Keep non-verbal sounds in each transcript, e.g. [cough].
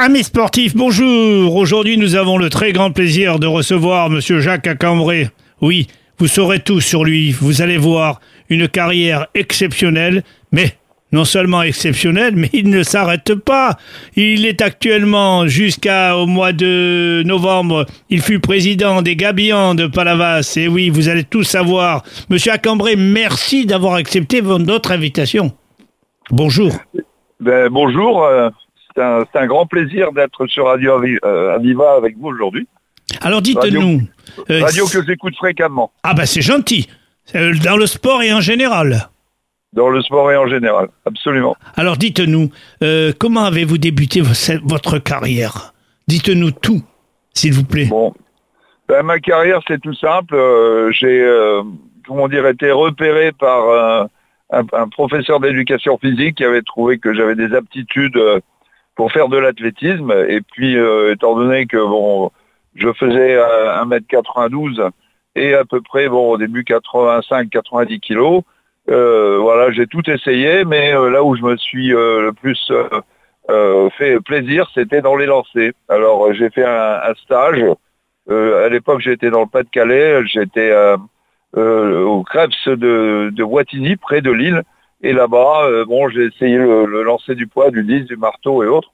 Amis sportifs, bonjour. Aujourd'hui, nous avons le très grand plaisir de recevoir Monsieur Jacques Acambré. Oui, vous saurez tout sur lui. Vous allez voir une carrière exceptionnelle, mais non seulement exceptionnelle, [laughs] mais il ne s'arrête pas. Il est actuellement jusqu'au mois de novembre. Il fut président des Gabillans de Palavas. Et oui, vous allez tout savoir. Monsieur Acambré, merci d'avoir accepté notre invitation. Bonjour. Ben, bonjour. euh, C'est un, grand plaisir d'être sur Radio euh, Aviva avec vous aujourd'hui. Alors dites-nous. euh, Radio que j'écoute fréquemment, Ah bah c'est gentil. Euh, Dans le sport et en général. dans le sport et en général. Absolument. Alors dites-nous, euh, comment avez-vous débuté vo- votre carrière? Dites-nous tout, s'il vous plaît. Bon. Ben, ma carrière, c'est tout simple. Euh, J'ai, euh, comment dire, été repéré par euh, un, un professeur d'éducation physique qui avait trouvé que j'avais des aptitudes euh, pour faire de l'athlétisme. Et puis, euh, étant donné que bon, je faisais euh, 1m92 et à peu près, bon, au début 85-90 kilos, euh, voilà, j'ai tout essayé, mais euh, là où je me suis euh, le plus euh, euh, fait plaisir, c'était dans les lancers. Alors, euh, j'ai fait un, stage. Euh, à l'époque, j'étais dans le Pas-de-Calais. J'étais euh, euh, au Krebs de, de Wattignies, près de Lille. Et là-bas, euh, bon, j'ai essayé le, lancer du poids, du 10, du marteau et autres.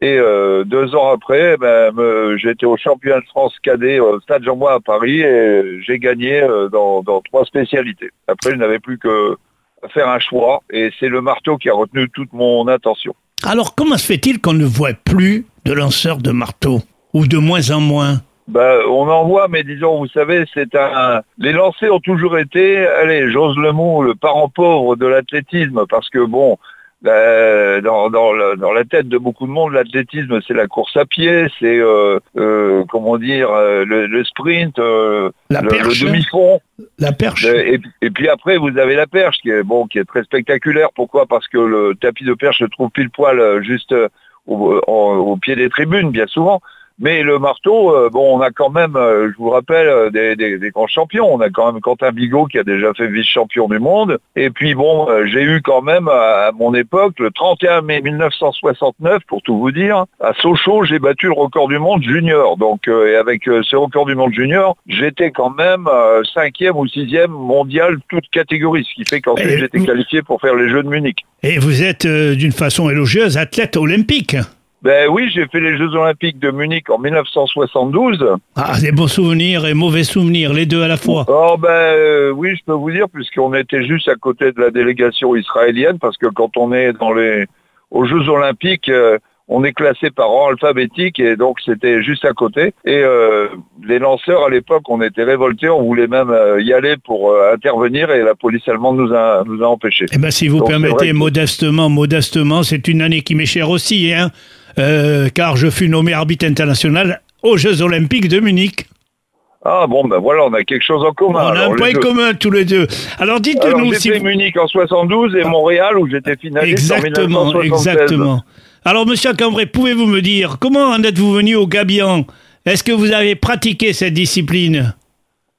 Et euh, deux ans après, ben, j'étais au championnat de France cadet au Stade Jean-Bois à Paris et j'ai gagné euh, dans, trois spécialités. Après, je n'avais plus que faire un choix et c'est le marteau qui a retenu toute mon attention. Alors comment se fait-il qu'on ne voit plus de lanceurs de marteau Ou de moins en moins? Ben, on en voit, mais disons, vous savez, c'est un. Les lancers ont toujours été, allez, j'ose le mot, le parent pauvre de l'athlétisme, parce que bon, ben, dans, dans, le- dans la tête de beaucoup de monde, l'athlétisme, c'est la course à pied, c'est euh, euh, comment dire, euh, le, le sprint, euh, La le, demi-fond. La perche Et, et puis après, vous avez la perche, qui est bon, qui est très spectaculaire. Pourquoi? Parce que le tapis de perche se trouve pile poil juste au pied des tribunes, bien souvent. Mais le marteau, euh, bon, on a quand même, euh, je vous rappelle, euh, des, des- des grands champions. On a quand même Quentin Bigot qui a déjà fait vice-champion du monde. Et puis bon, j'ai eu quand même à, mon époque, le 31 mai 1969, pour tout vous dire, à Sochaux, j'ai battu le record du monde junior. Donc, euh, et avec euh, ce record du monde junior, j'étais quand même euh, cinquième ou sixième mondial toute catégorie, ce qui fait qu'ensuite j'étais qualifié pour faire les Jeux de Munich. Et vous êtes, d'une façon élogieuse, athlète olympique. Ben oui, j'ai fait les Jeux Olympiques de Munich en 1972. Ah, des bons souvenirs et mauvais souvenirs, les deux à la fois. Oh ben euh, oui, je peux vous dire, puisqu'on était juste à côté de la délégation israélienne, parce que quand on est dans les aux Jeux Olympiques, euh, on est classé par rang alphabétique et donc c'était juste à côté. Et euh, les lanceurs à l'époque, on était révoltés, on voulait même euh, y aller pour euh, intervenir et la police allemande nous a nous a empêchés. Eh bien, si vous Donc, permettez, que- modestement, modestement, c'est une année qui m'est chère aussi, hein, euh, car je fus nommé arbitre international aux Jeux Olympiques de Munich. Ah bon ben voilà, on a quelque chose en commun. On a Alors, un point commun tous les deux. Alors dites-nous si vous- Munich en 72 et Montréal où j'étais finaliste en Exactement, 1976. exactement. Alors, monsieur Cambrai, pouvez-vous me dire comment en êtes-vous venu au Gabian? Est-ce que vous avez pratiqué cette discipline?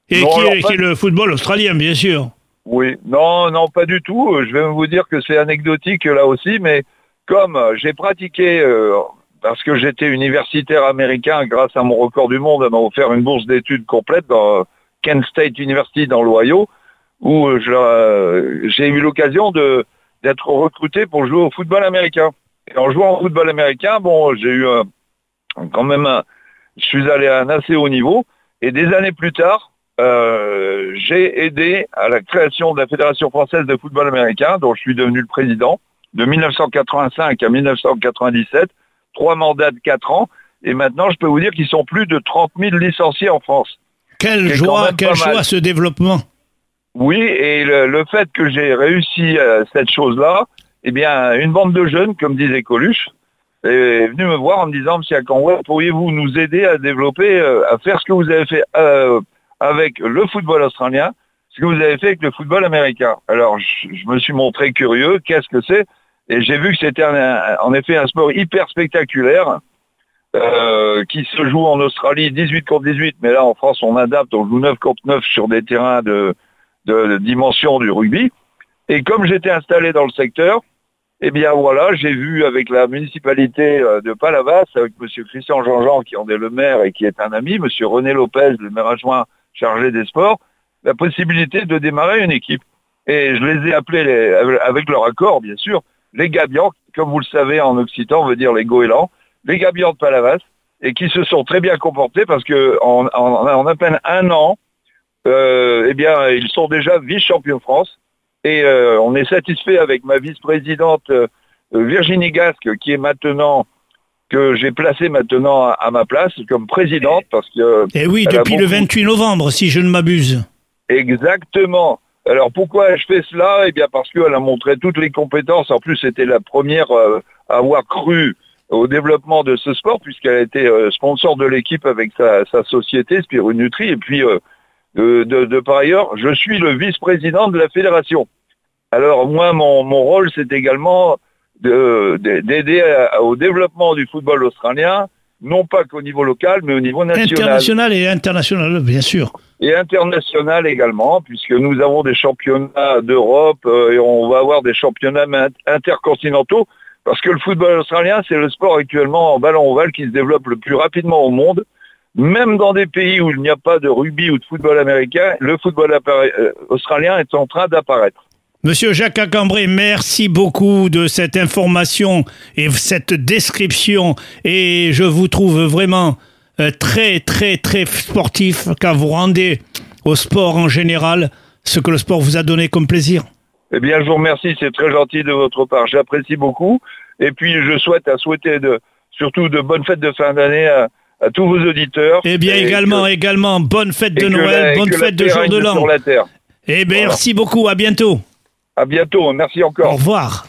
Et Non, qui, est, pas- qui est le football australien, bien sûr. Oui, non, non, pas du tout. Je vais vous dire que c'est anecdotique là aussi, mais comme euh, j'ai pratiqué, euh, parce que j'étais universitaire américain, grâce à mon record du monde, elle m'a offert une bourse d'études complète dans Kent State University dans l'Ohio, où euh, euh, j'ai eu l'occasion d'être recruté pour jouer au football américain. Et en jouant au football américain, bon, j'ai eu quand même un, je suis allé à un assez haut niveau, et des années plus tard, euh, j'ai aidé à la création de la Fédération française de football américain, dont je suis devenu le président, de 1985 à 1997, trois mandats de quatre ans, et maintenant je peux vous dire qu'ils sont plus de 30 000 licenciés en France. Quelle joie, quelle joie ce développement. Oui, et le, le fait que j'ai réussi euh, cette chose-là, eh bien, une bande de jeunes, comme disait Coluche, est venue me voir en me disant, Monsieur Akanwa, pourriez-vous nous aider à développer, euh, à faire ce que vous avez fait euh, avec le football australien, ce que vous avez fait avec le football américain? Alors, je, je me suis montré curieux, qu'est-ce que c'est? Et j'ai vu que c'était en effet un sport hyper spectaculaire, euh, qui se joue en Australie 18 contre 18, mais là en France on adapte, on joue 9 contre 9 sur des terrains de, dimension du rugby. Et comme j'étais installé dans le secteur, Eh bien voilà, j'ai vu avec la municipalité euh, de Palavas, avec Monsieur Christian Jean-Jean qui en est le maire et qui est un ami, Monsieur René Lopez, le maire adjoint chargé des sports, la possibilité de démarrer une équipe. Et je les ai appelés, avec leur accord bien sûr, les Gabians, comme vous le savez en occitan, on veut dire les goélands, les Gabians de Palavas, et qui se sont très bien comportés parce que en, en, à peine un an, euh, eh bien, ils sont déjà vice-champions de France. Et euh, on est satisfait avec ma vice-présidente euh, Virginie Gasque, qui est maintenant que j'ai placé maintenant à, ma place comme présidente parce que. Et eh oui, depuis le 28 novembre, si je ne m'abuse. Exactement. Alors pourquoi je fais cela? Eh bien parce qu'elle a montré toutes les compétences. En plus, c'était la première à avoir cru au développement de ce sport puisqu'elle a été sponsor de l'équipe avec sa, sa société Nutri. Et puis de, par ailleurs, je suis le vice-président de la fédération. Alors moi, mon, rôle, c'est également d'aider au développement du football australien, non pas qu'au niveau local, mais au niveau national. International et international, bien sûr. Et international également, puisque nous avons des championnats d'Europe euh, et on va avoir des championnats intercontinentaux, parce que le football australien, c'est le sport actuellement en ballon ovale qui se développe le plus rapidement au monde. Même dans des pays où il n'y a pas de rugby ou de football américain, le football euh, australien est en train d'apparaître. Monsieur Jacques Acambré, merci beaucoup de cette information et cette description. Et je vous trouve vraiment très, très, très sportif car vous rendez au sport en général ce que le sport vous a donné comme plaisir. Eh bien, je vous remercie, c'est très gentil de votre part. J'apprécie beaucoup. Et puis, je souhaite à souhaiter de, surtout de bonnes fêtes de fin d'année à, à tous vos auditeurs. Eh bien, également, également, bonne fête de Noël, bonne fête de jour de l'an. Et eh bien, merci beaucoup, à bientôt. À bientôt, merci encore. Au revoir.